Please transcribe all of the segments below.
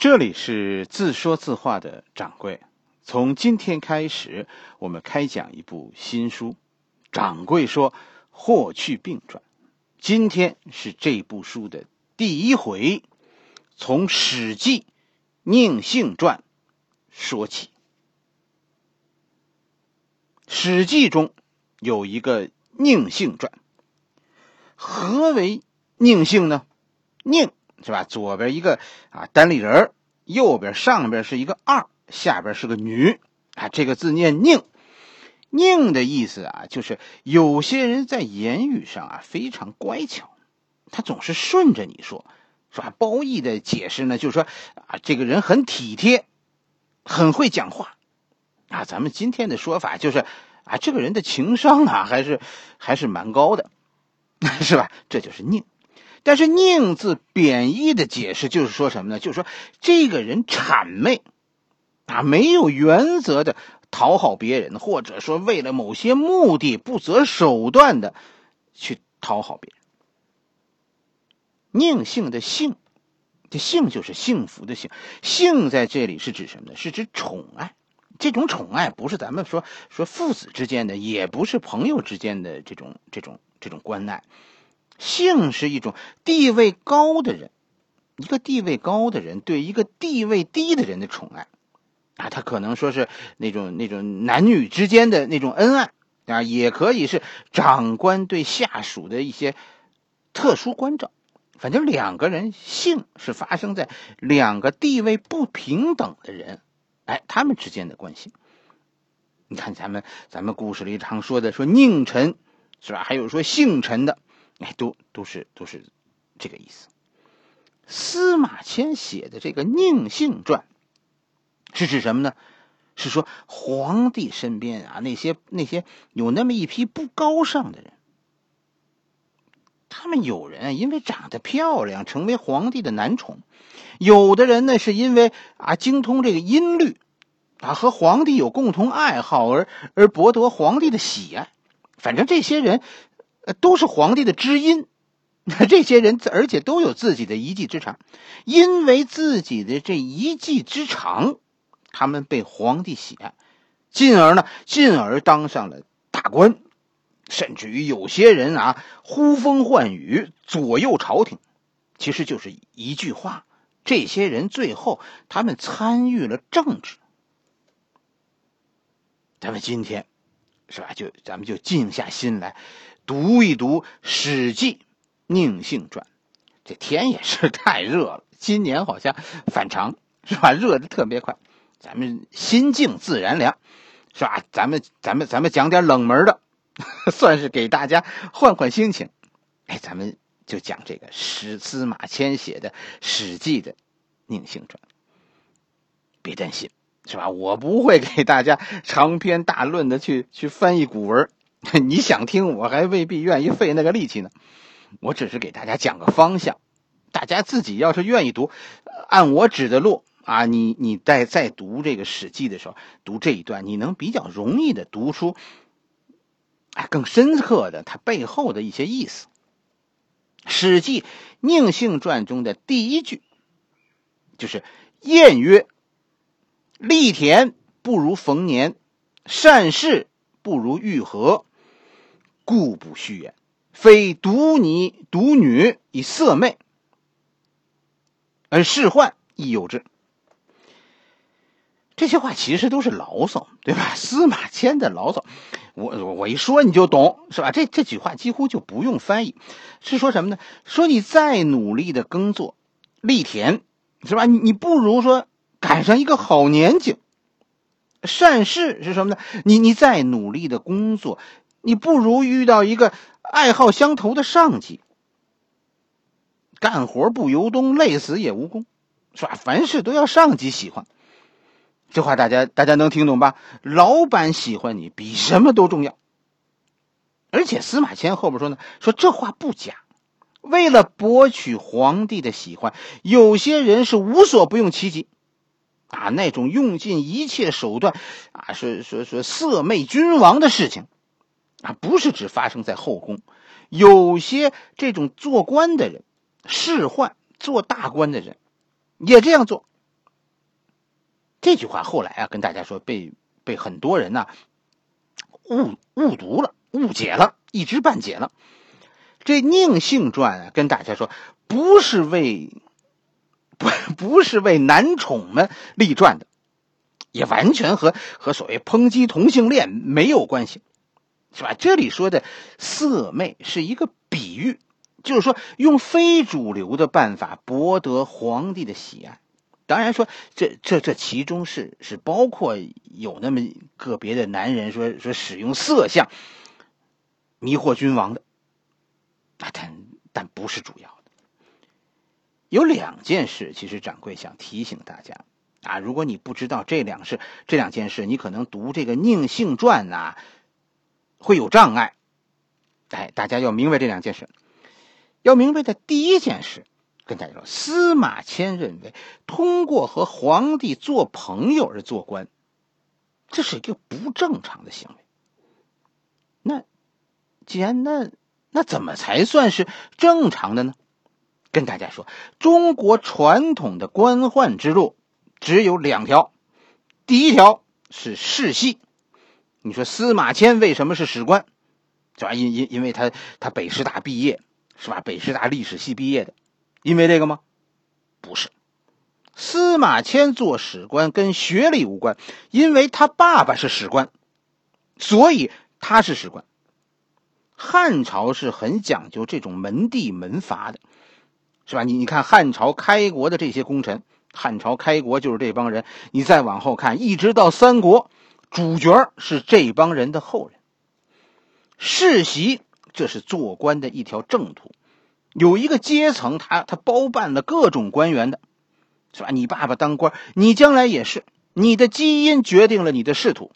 这里是自说自话的掌柜。从今天开始，我们开讲一部新书。掌柜说：“霍去病传。”今天是这部书的第一回，从《史记·宁性传》说起。《史记》中有一个《宁性传》，何为宁性呢？宁。是吧？左边一个啊单立人右边上边是一个二，下边是个女啊。这个字念宁，宁的意思啊，就是有些人在言语上啊非常乖巧，他总是顺着你说，是吧？褒义的解释呢，就是说啊，这个人很体贴，很会讲话啊。咱们今天的说法就是啊，这个人的情商啊还是还是蛮高的，是吧？这就是宁。但是“宁”字贬义的解释就是说什么呢？就是说这个人谄媚，啊，没有原则的讨好别人，或者说为了某些目的不择手段的去讨好别人。宁性的“性”，这“性”就是幸福的“幸”。性在这里是指什么呢？是指宠爱。这种宠爱不是咱们说说父子之间的，也不是朋友之间的这种这种这种关爱。性是一种地位高的人，一个地位高的人对一个地位低的人的宠爱，啊，他可能说是那种那种男女之间的那种恩爱啊，也可以是长官对下属的一些特殊关照。反正两个人性是发生在两个地位不平等的人，哎，他们之间的关系。你看咱们咱们故事里常说的说宁臣是吧？还有说姓陈的。哎，都都是都是这个意思。司马迁写的这个《宁性传》是指什么呢？是说皇帝身边啊，那些那些有那么一批不高尚的人，他们有人因为长得漂亮成为皇帝的男宠，有的人呢是因为啊精通这个音律，啊和皇帝有共同爱好而而博得皇帝的喜爱。反正这些人。都是皇帝的知音，这些人而且都有自己的一技之长，因为自己的这一技之长，他们被皇帝喜爱，进而呢，进而当上了大官，甚至于有些人啊呼风唤雨，左右朝廷，其实就是一句话：这些人最后他们参与了政治。咱们今天，是吧？就咱们就静下心来。读一读《史记·宁性传》，这天也是太热了。今年好像反常，是吧？热的特别快。咱们心静自然凉，是吧？咱们咱们咱们讲点冷门的，算是给大家换换心情。哎，咱们就讲这个史司马迁写的《史记》的《宁性传》。别担心，是吧？我不会给大家长篇大论的去去翻译古文。你想听，我还未必愿意费那个力气呢。我只是给大家讲个方向，大家自己要是愿意读，按我指的路啊，你你在在读这个《史记》的时候，读这一段，你能比较容易的读出，哎，更深刻的它背后的一些意思。《史记·宁幸传》中的第一句，就是“谚曰：利田不如逢年，善事不如遇合。”故不虚言，非独你独女以色媚，而仕宦亦有之。这些话其实都是牢骚，对吧？司马迁的牢骚，我我一说你就懂，是吧？这这句话几乎就不用翻译，是说什么呢？说你再努力的耕作、犁田，是吧？你你不如说赶上一个好年景。善事是什么呢？你你再努力的工作。你不如遇到一个爱好相投的上级，干活不由衷，累死也无功，是吧？凡事都要上级喜欢，这话大家大家能听懂吧？老板喜欢你比什么都重要。而且司马迁后边说呢，说这话不假。为了博取皇帝的喜欢，有些人是无所不用其极，啊，那种用尽一切手段，啊，说说说色媚君王的事情。啊，不是只发生在后宫，有些这种做官的人，仕宦做大官的人，也这样做。这句话后来啊，跟大家说被被很多人呢误误读了、误解了，一知半解了。这《宁性传》啊，跟大家说不是为不不是为男宠们立传的，也完全和和所谓抨击同性恋没有关系，是吧？这里说的色媚是一个比喻。就是说，用非主流的办法博得皇帝的喜爱。当然说，这这这其中是是包括有那么个别的男人说说使用色相迷惑君王的，啊，但但不是主要的。有两件事，其实掌柜想提醒大家啊，如果你不知道这两事这两件事，你可能读这个《宁性传》呐会有障碍。哎，大家要明白这两件事。要明白的第一件事，跟大家说，司马迁认为，通过和皇帝做朋友而做官，这是一个不正常的行为。那既然那那怎么才算是正常的呢？跟大家说，中国传统的官宦之路只有两条，第一条是世袭。你说司马迁为什么是史官？是吧？因因因为他他北师大毕业。是吧？北师大历史系毕业的，因为这个吗？不是，司马迁做史官跟学历无关，因为他爸爸是史官，所以他是史官。汉朝是很讲究这种门第门阀的，是吧？你你看汉朝开国的这些功臣，汉朝开国就是这帮人。你再往后看，一直到三国，主角是这帮人的后人。世袭。这是做官的一条正途，有一个阶层，他他包办了各种官员的，是吧？你爸爸当官，你将来也是，你的基因决定了你的仕途。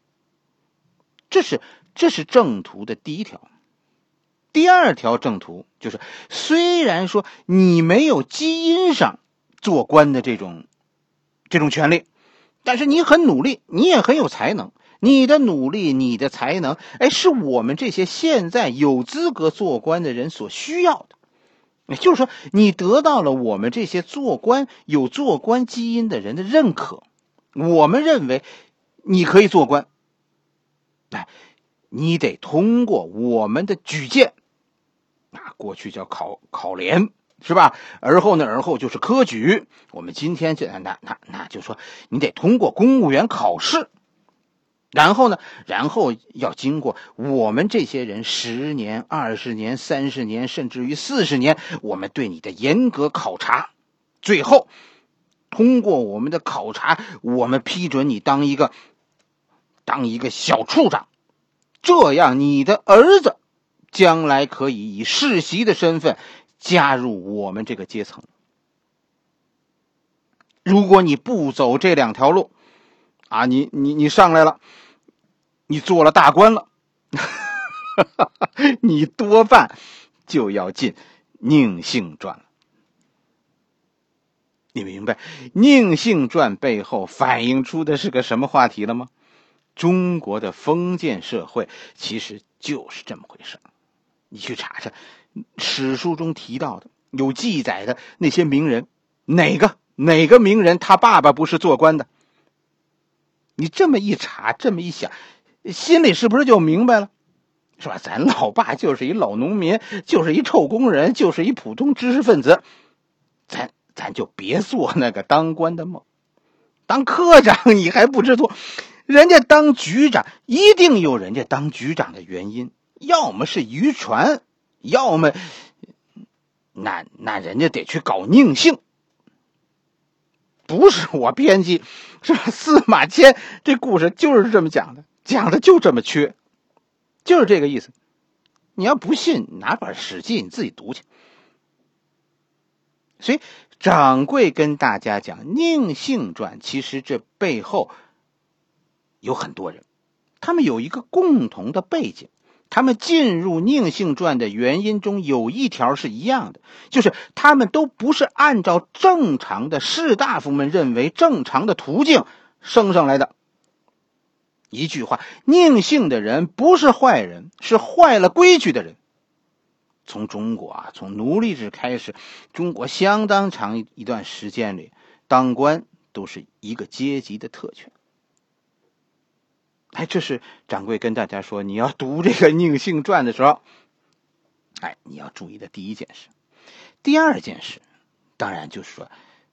这是这是正途的第一条。第二条正途就是，虽然说你没有基因上做官的这种这种权利，但是你很努力，你也很有才能。你的努力，你的才能，哎，是我们这些现在有资格做官的人所需要的。也就是说，你得到了我们这些做官有做官基因的人的认可，我们认为你可以做官。哎，你得通过我们的举荐，啊，过去叫考考联，是吧？而后呢，而后就是科举。我们今天这那那那就说，你得通过公务员考试。然后呢？然后要经过我们这些人十年、二十年、三十年，甚至于四十年，我们对你的严格考察，最后通过我们的考察，我们批准你当一个当一个小处长，这样你的儿子将来可以以世袭的身份加入我们这个阶层。如果你不走这两条路，啊，你你你上来了。你做了大官了，你多半就要进《宁性传》了。你明白《宁性传》背后反映出的是个什么话题了吗？中国的封建社会其实就是这么回事。你去查查史书中提到的有记载的那些名人，哪个哪个名人他爸爸不是做官的？你这么一查，这么一想。心里是不是就明白了，是吧？咱老爸就是一老农民，就是一臭工人，就是一普通知识分子，咱咱就别做那个当官的梦。当科长你还不知足，人家当局长一定有人家当局长的原因，要么是渔船，要么那那人家得去搞宁性。不是我编辑，是？司马迁这故事就是这么讲的。讲的就这么缺，就是这个意思。你要不信，拿本《史记》你自己读去。所以，掌柜跟大家讲《宁性传》，其实这背后有很多人，他们有一个共同的背景。他们进入《宁性传》的原因中有一条是一样的，就是他们都不是按照正常的士大夫们认为正常的途径升上来的。一句话，宁姓的人不是坏人，是坏了规矩的人。从中国啊，从奴隶制开始，中国相当长一段时间里，当官都是一个阶级的特权。哎，这是掌柜跟大家说，你要读这个《宁性传》的时候，哎，你要注意的第一件事。第二件事，当然就是说，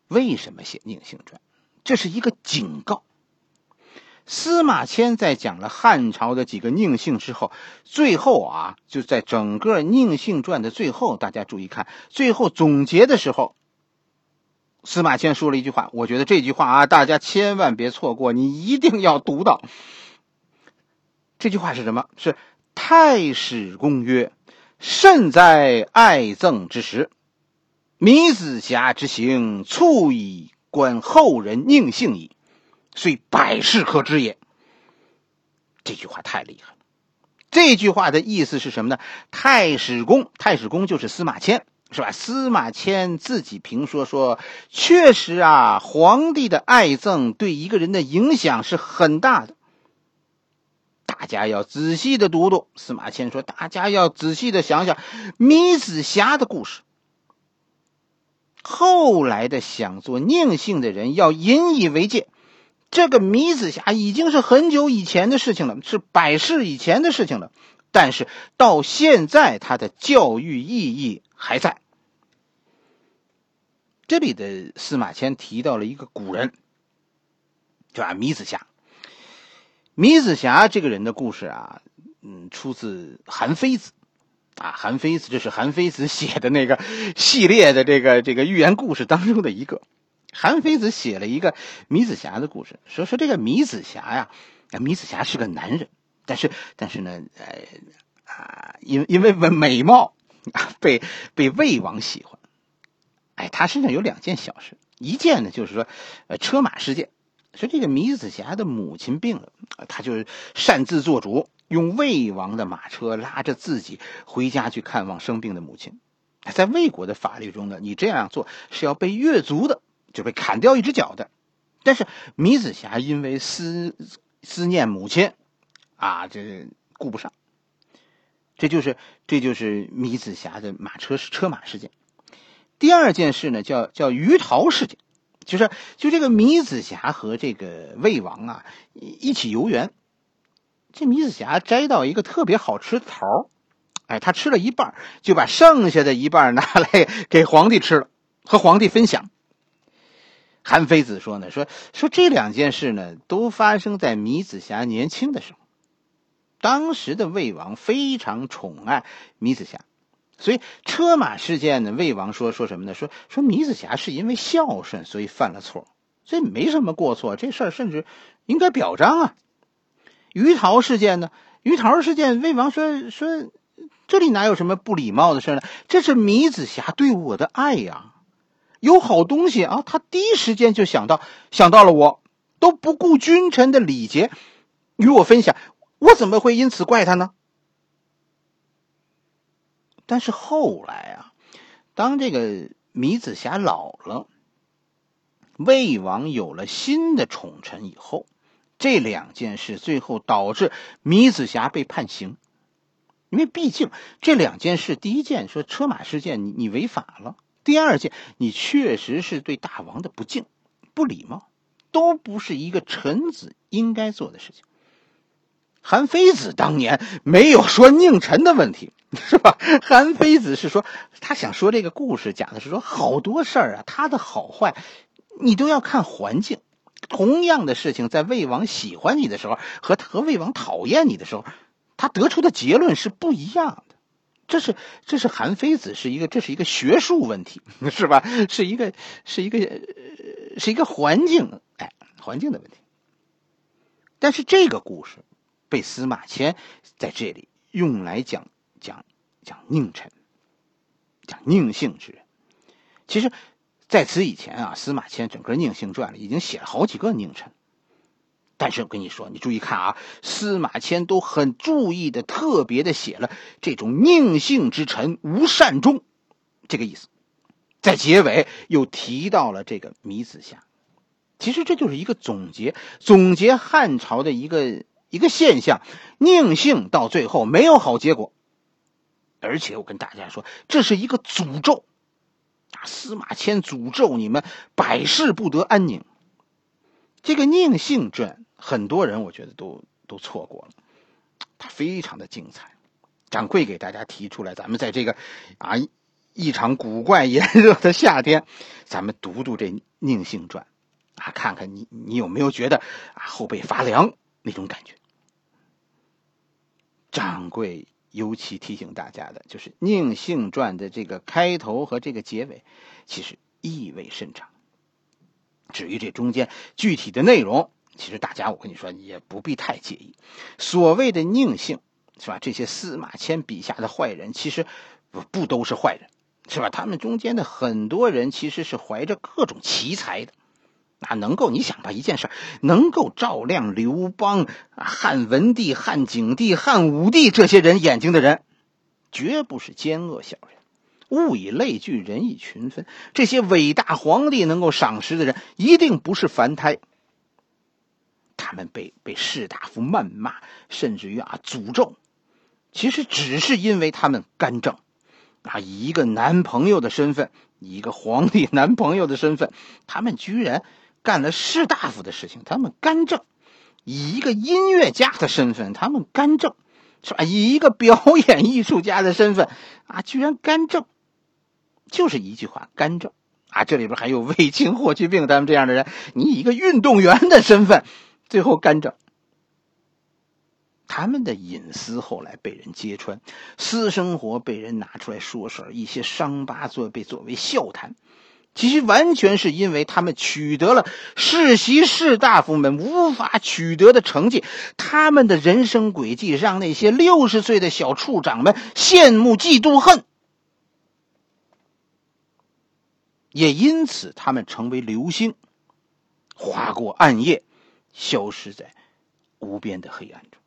为什么写《宁性传》？这是一个警告。司马迁在讲了汉朝的几个宁姓之后，最后啊，就在整个《宁姓传》的最后，大家注意看，最后总结的时候，司马迁说了一句话，我觉得这句话啊，大家千万别错过，你一定要读到。这句话是什么？是太史公曰：“甚在爱憎之时，米子瑕之行，促以观后人宁性矣，虽百世可知也。”这句话太厉害了。这句话的意思是什么呢？太史公，太史公就是司马迁，是吧？司马迁自己评说说，确实啊，皇帝的爱憎对一个人的影响是很大的。大家要仔细的读读，司马迁说：“大家要仔细的想想米子瑕的故事。后来的想做宁姓的人要引以为戒。这个米子瑕已经是很久以前的事情了，是百世以前的事情了。但是到现在，他的教育意义还在。这里的司马迁提到了一个古人，叫米子瑕。”米子瑕这个人的故事啊，嗯，出自韩非子，啊，韩非子这是韩非子写的那个系列的这个这个寓言故事当中的一个。韩非子写了一个米子瑕的故事，说说这个米子瑕呀，米子瑕是个男人，但是但是呢，呃啊，因因为美貌，被被魏王喜欢。哎，他身上有两件小事，一件呢就是说，呃，车马事件。说这个米子瑕的母亲病了，他就擅自做主，用魏王的马车拉着自己回家去看望生病的母亲。在魏国的法律中呢，你这样做是要被越族的，就被砍掉一只脚的。但是米子瑕因为思思念母亲，啊，这顾不上。这就是这就是米子瑕的马车车马事件。第二件事呢，叫叫鱼桃事件。就是，就这个米子瑕和这个魏王啊一起游园，这米子瑕摘到一个特别好吃的桃哎，他吃了一半，就把剩下的一半拿来给皇帝吃了，和皇帝分享。韩非子说呢，说说这两件事呢，都发生在米子瑕年轻的时候，当时的魏王非常宠爱米子瑕。所以车马事件呢，魏王说说什么呢？说说米子瑕是因为孝顺，所以犯了错，所以没什么过错。这事儿甚至应该表彰啊。鱼桃事件呢？鱼桃事件，魏王说说这里哪有什么不礼貌的事呢？这是米子瑕对我的爱呀，有好东西啊，他第一时间就想到想到了我，都不顾君臣的礼节与我分享，我怎么会因此怪他呢？但是后来啊，当这个米子瑕老了，魏王有了新的宠臣以后，这两件事最后导致米子瑕被判刑，因为毕竟这两件事，第一件说车马事件，你你违法了；第二件，你确实是对大王的不敬、不礼貌，都不是一个臣子应该做的事情。韩非子当年没有说宁臣的问题。是吧？韩非子是说，他想说这个故事讲的是说，好多事儿啊，他的好坏，你都要看环境。同样的事情，在魏王喜欢你的时候，和和魏王讨厌你的时候，他得出的结论是不一样的。这是这是韩非子是一个这是一个学术问题，是吧？是一个是一个是一个环境哎环境的问题。但是这个故事被司马迁在这里用来讲。讲讲宁臣，讲宁姓之人。其实，在此以前啊，司马迁整个《宁姓传》里已经写了好几个宁臣。但是我跟你说，你注意看啊，司马迁都很注意的、特别的写了这种宁姓之臣无善终这个意思。在结尾又提到了这个米子瑕。其实这就是一个总结，总结汉朝的一个一个现象：宁姓到最后没有好结果。而且我跟大家说，这是一个诅咒，啊！司马迁诅咒你们百世不得安宁。这个《宁性传》，很多人我觉得都都错过了，它非常的精彩。掌柜给大家提出来，咱们在这个啊一场古怪炎热的夏天，咱们读读这《宁性传》，啊，看看你你有没有觉得啊后背发凉那种感觉。掌柜尤其提醒大家的就是《宁性传》的这个开头和这个结尾，其实意味深长。至于这中间具体的内容，其实大家我跟你说也不必太介意。所谓的宁性，是吧？这些司马迁笔下的坏人，其实不不都是坏人，是吧？他们中间的很多人其实是怀着各种奇才的，那能够你想吧，一件事能够照亮刘邦、汉文帝、汉景帝、汉武帝这些人眼睛的人，绝不是奸恶小人。物以类聚，人以群分。这些伟大皇帝能够赏识的人，一定不是凡胎。他们被被士大夫谩骂，甚至于啊诅咒，其实只是因为他们干政。啊，以一个男朋友的身份，一个皇帝男朋友的身份，他们居然干了士大夫的事情。他们干政，以一个音乐家的身份，他们干政，是吧？以一个表演艺术家的身份，啊，居然干政。就是一句话，干政啊！这里边还有卫青、霍去病他们这样的人，你一个运动员的身份，最后干政。他们的隐私后来被人揭穿，私生活被人拿出来说事儿，一些伤疤作被作为笑谈。其实完全是因为他们取得了世袭士大夫们无法取得的成绩，他们的人生轨迹让那些六十岁的小处长们羡慕、嫉妒、恨。也因此，他们成为流星，划过暗夜，消失在无边的黑暗中。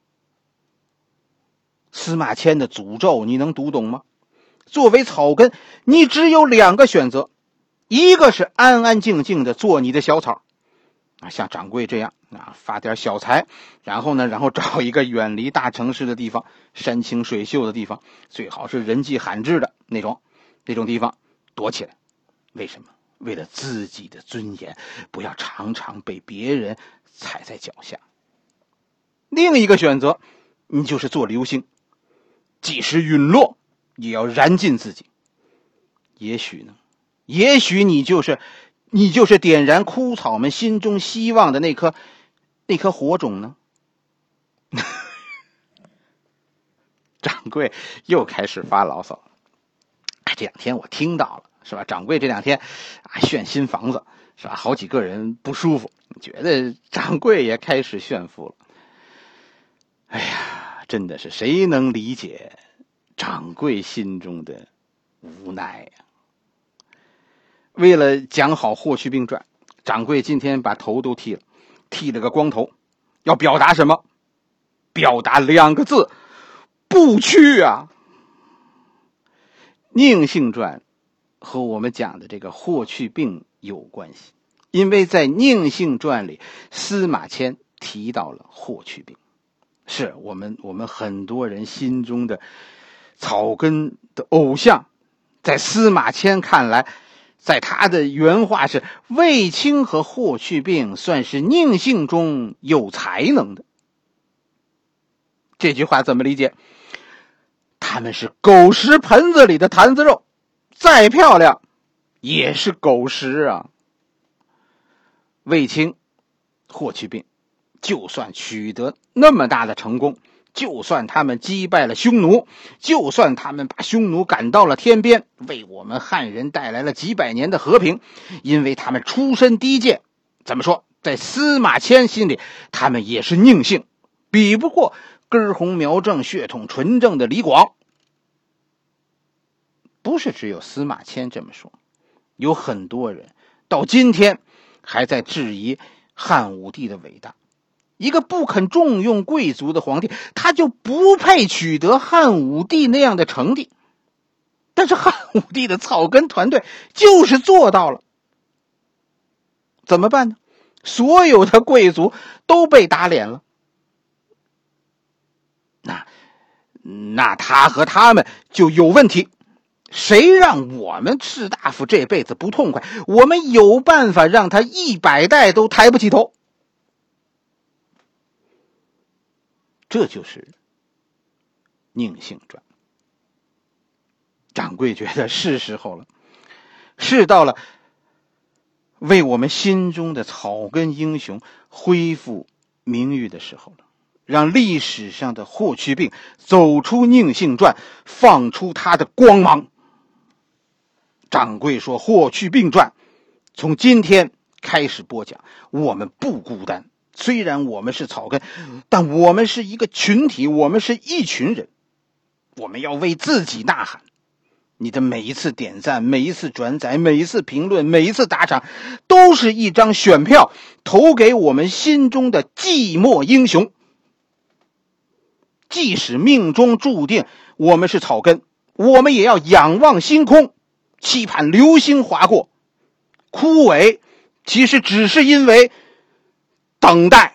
司马迁的诅咒，你能读懂吗？作为草根，你只有两个选择：一个是安安静静的做你的小草，啊，像掌柜这样啊，发点小财，然后呢，然后找一个远离大城市的地方，山清水秀的地方，最好是人迹罕至的那种，那种地方躲起来。为什么？为了自己的尊严，不要常常被别人踩在脚下。另一个选择，你就是做流星，即使陨落，也要燃尽自己。也许呢？也许你就是，你就是点燃枯草们心中希望的那颗，那颗火种呢？掌柜又开始发牢骚了。这两天我听到了。是吧？掌柜这两天啊炫新房子，是吧？好几个人不舒服，觉得掌柜也开始炫富了。哎呀，真的是谁能理解掌柜心中的无奈呀？为了讲好《霍去病传》，掌柜今天把头都剃了，剃了个光头，要表达什么？表达两个字：不屈啊！《宁性传》。和我们讲的这个霍去病有关系，因为在《宁性传》里，司马迁提到了霍去病，是我们我们很多人心中的草根的偶像。在司马迁看来，在他的原话是：卫青和霍去病算是宁性中有才能的。这句话怎么理解？他们是狗食盆子里的坛子肉。再漂亮，也是狗食啊！卫青、霍去病，就算取得那么大的成功，就算他们击败了匈奴，就算他们把匈奴赶到了天边，为我们汉人带来了几百年的和平，因为他们出身低贱，怎么说，在司马迁心里，他们也是佞幸，比不过根红苗正、血统纯正的李广。不是只有司马迁这么说，有很多人到今天还在质疑汉武帝的伟大。一个不肯重用贵族的皇帝，他就不配取得汉武帝那样的成绩。但是汉武帝的草根团队就是做到了，怎么办呢？所有的贵族都被打脸了。那那他和他们就有问题。谁让我们士大夫这辈子不痛快？我们有办法让他一百代都抬不起头。这就是《宁性传》。掌柜觉得是时候了，是到了为我们心中的草根英雄恢复名誉的时候了，让历史上的霍去病走出《宁性传》，放出他的光芒。掌柜说：“霍去病传，从今天开始播讲。我们不孤单，虽然我们是草根，但我们是一个群体，我们是一群人。我们要为自己呐喊。”你的每一次点赞，每一次转载，每一次评论，每一次打赏，都是一张选票，投给我们心中的寂寞英雄。即使命中注定我们是草根，我们也要仰望星空，期盼流星划过。枯萎，其实只是因为等待。